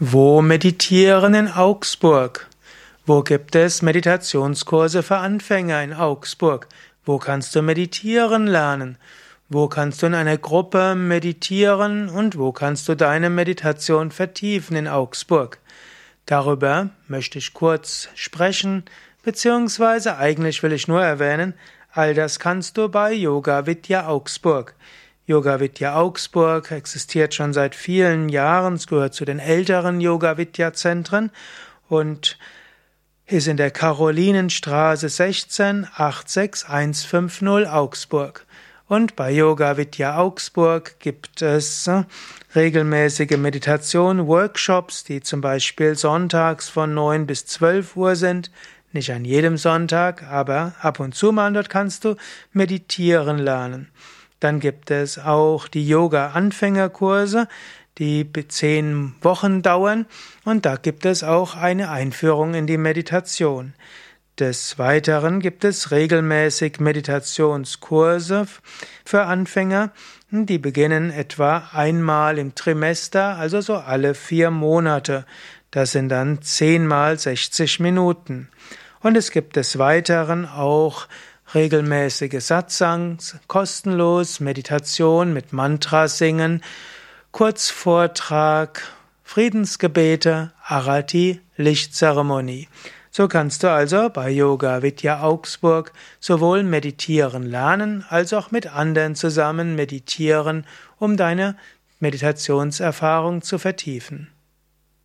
Wo meditieren in Augsburg? Wo gibt es Meditationskurse für Anfänger in Augsburg? Wo kannst du meditieren lernen? Wo kannst du in einer Gruppe meditieren und wo kannst du deine Meditation vertiefen in Augsburg? Darüber möchte ich kurz sprechen, beziehungsweise eigentlich will ich nur erwähnen, all das kannst du bei Yoga Vidya Augsburg. Yoga Vidya Augsburg existiert schon seit vielen Jahren, es gehört zu den älteren Yoga Vidya Zentren und ist in der Karolinenstraße 16 86150 Augsburg. Und bei Yoga Vidya Augsburg gibt es äh, regelmäßige Meditation, Workshops, die zum Beispiel sonntags von 9 bis 12 Uhr sind. Nicht an jedem Sonntag, aber ab und zu mal dort kannst du meditieren lernen. Dann gibt es auch die Yoga-Anfängerkurse, die zehn Wochen dauern und da gibt es auch eine Einführung in die Meditation. Des Weiteren gibt es regelmäßig Meditationskurse für Anfänger, die beginnen etwa einmal im Trimester, also so alle vier Monate. Das sind dann zehnmal 60 Minuten. Und es gibt des Weiteren auch regelmäßige Satsangs, kostenlos, Meditation mit Mantra singen, Kurzvortrag, Friedensgebete, Arati, Lichtzeremonie. So kannst du also bei Yoga Vidya Augsburg sowohl meditieren lernen, als auch mit anderen zusammen meditieren, um deine Meditationserfahrung zu vertiefen.